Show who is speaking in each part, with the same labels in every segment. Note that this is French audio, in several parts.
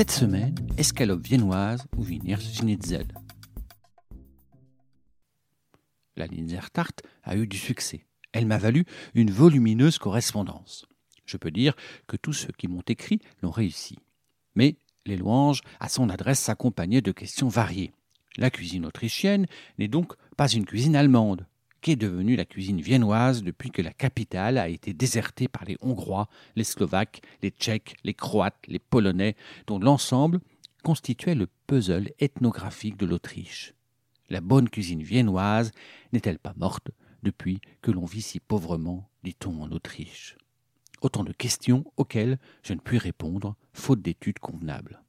Speaker 1: Cette semaine, escalope viennoise ou Wiener Schnitzel. La tarte a eu du succès. Elle m'a valu une volumineuse correspondance. Je peux dire que tous ceux qui m'ont écrit l'ont réussi. Mais les louanges à son adresse s'accompagnaient de questions variées. La cuisine autrichienne n'est donc pas une cuisine allemande, qu'est devenue la cuisine viennoise depuis que la capitale a été désertée par les Hongrois, les Slovaques, les Tchèques, les Croates, les Polonais, dont l'ensemble constituait le puzzle ethnographique de l'Autriche. La bonne cuisine viennoise n'est-elle pas morte depuis que l'on vit si pauvrement, dit-on en Autriche? Autant de questions auxquelles je ne puis répondre, faute d'études convenables.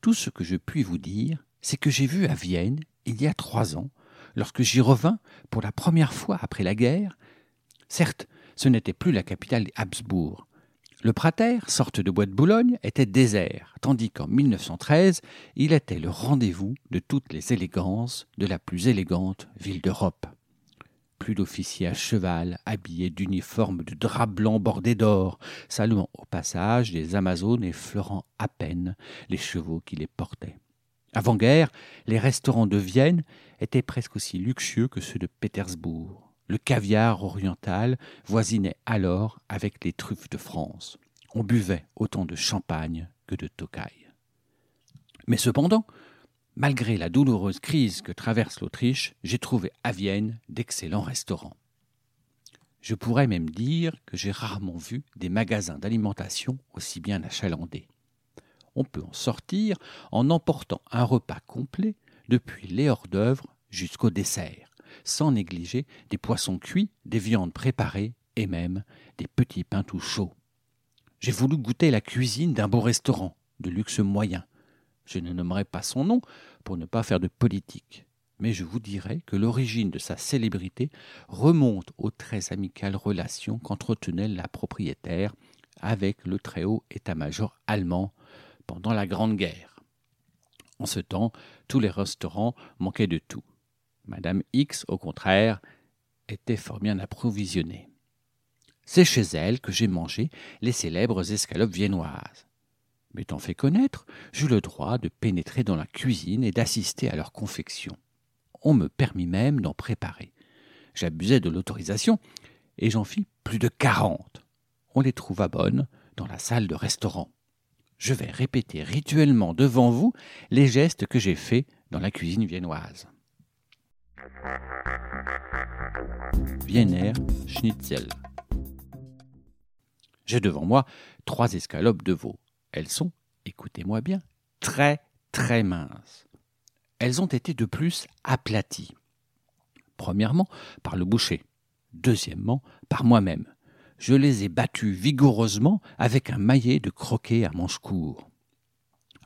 Speaker 1: Tout ce que je puis vous dire, c'est que j'ai vu à Vienne, il y a trois ans, lorsque j'y revins pour la première fois après la guerre. Certes, ce n'était plus la capitale des Habsbourg. Le Prater, sorte de bois de Boulogne, était désert, tandis qu'en 1913, il était le rendez-vous de toutes les élégances de la plus élégante ville d'Europe. Plus d'officiers à cheval, habillés d'uniformes de drap blanc bordés d'or, saluant au passage des Amazones effleurant à peine les chevaux qui les portaient. Avant-guerre, les restaurants de Vienne étaient presque aussi luxueux que ceux de Pétersbourg. Le caviar oriental voisinait alors avec les truffes de France. On buvait autant de champagne que de tocaille. Mais cependant, malgré la douloureuse crise que traverse l'Autriche, j'ai trouvé à Vienne d'excellents restaurants. Je pourrais même dire que j'ai rarement vu des magasins d'alimentation aussi bien achalandés on peut en sortir en emportant un repas complet depuis les hors-d'œuvre jusqu'au dessert, sans négliger des poissons cuits, des viandes préparées et même des petits pains tout chauds. J'ai voulu goûter la cuisine d'un beau restaurant, de luxe moyen. Je ne nommerai pas son nom pour ne pas faire de politique, mais je vous dirai que l'origine de sa célébrité remonte aux très amicales relations qu'entretenait la propriétaire avec le très haut état-major allemand pendant la Grande Guerre. En ce temps, tous les restaurants manquaient de tout. Madame X, au contraire, était fort bien approvisionnée. C'est chez elle que j'ai mangé les célèbres escalopes viennoises. M'étant fait connaître, j'eus le droit de pénétrer dans la cuisine et d'assister à leur confection. On me permit même d'en préparer. J'abusais de l'autorisation et j'en fis plus de quarante. On les trouva bonnes dans la salle de restaurant je vais répéter rituellement devant vous les gestes que j'ai faits dans la cuisine viennoise. Wiener Schnitzel. J'ai devant moi trois escalopes de veau. Elles sont, écoutez-moi bien, très très minces. Elles ont été de plus aplaties. Premièrement, par le boucher. Deuxièmement, par moi-même je les ai battus vigoureusement avec un maillet de croquet à manche court.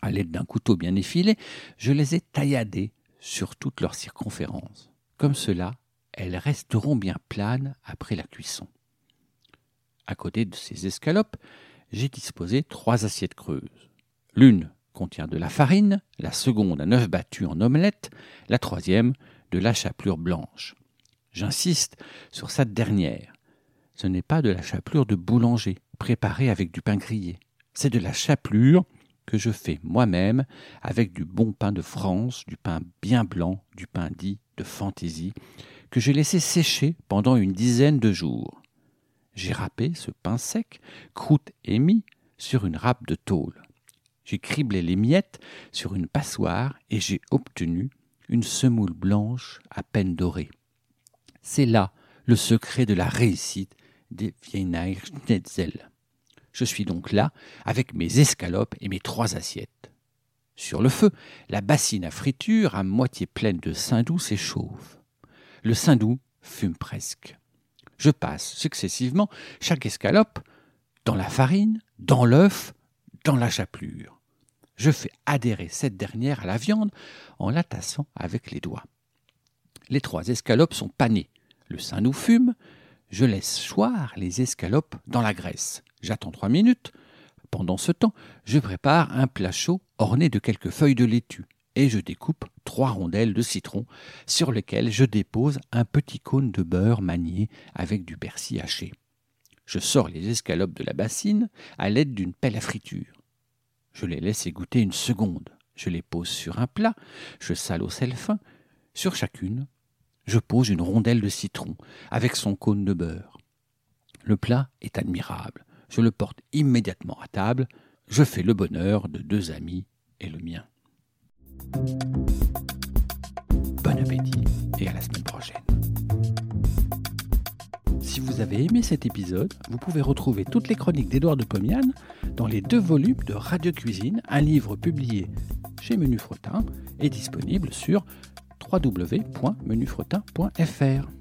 Speaker 1: À l'aide d'un couteau bien effilé, je les ai tailladées sur toute leur circonférence. Comme cela, elles resteront bien planes après la cuisson. À côté de ces escalopes, j'ai disposé trois assiettes creuses. L'une contient de la farine, la seconde un œuf battu en omelette, la troisième de la chapelure blanche. J'insiste sur cette dernière, ce n'est pas de la chapelure de boulanger, préparée avec du pain grillé. C'est de la chapelure que je fais moi-même avec du bon pain de France, du pain bien blanc, du pain dit de fantaisie, que j'ai laissé sécher pendant une dizaine de jours. J'ai râpé ce pain sec, croûte et sur une râpe de tôle. J'ai criblé les miettes sur une passoire et j'ai obtenu une semoule blanche à peine dorée. C'est là le secret de la réussite des Wiener Schnitzel. Je suis donc là avec mes escalopes et mes trois assiettes. Sur le feu, la bassine à friture, à moitié pleine de saindoux, s'échauffe. Le saindoux fume presque. Je passe successivement chaque escalope dans la farine, dans l'œuf, dans la chapelure. Je fais adhérer cette dernière à la viande en la tassant avec les doigts. Les trois escalopes sont panées. Le sein nous fume. Je laisse choir les escalopes dans la graisse. J'attends trois minutes. Pendant ce temps, je prépare un plat chaud orné de quelques feuilles de laitue et je découpe trois rondelles de citron sur lesquelles je dépose un petit cône de beurre manié avec du persil haché. Je sors les escalopes de la bassine à l'aide d'une pelle à friture. Je les laisse égoutter une seconde. Je les pose sur un plat, je sale au sel fin. Sur chacune, je pose une rondelle de citron avec son cône de beurre. Le plat est admirable. Je le porte immédiatement à table. Je fais le bonheur de deux amis et le mien. Bon appétit et à la semaine prochaine. Si vous avez aimé cet épisode, vous pouvez retrouver toutes les chroniques d'Édouard de Pomian dans les deux volumes de Radio Cuisine, un livre publié chez Menu Fretin et disponible sur www.menufretin.fr.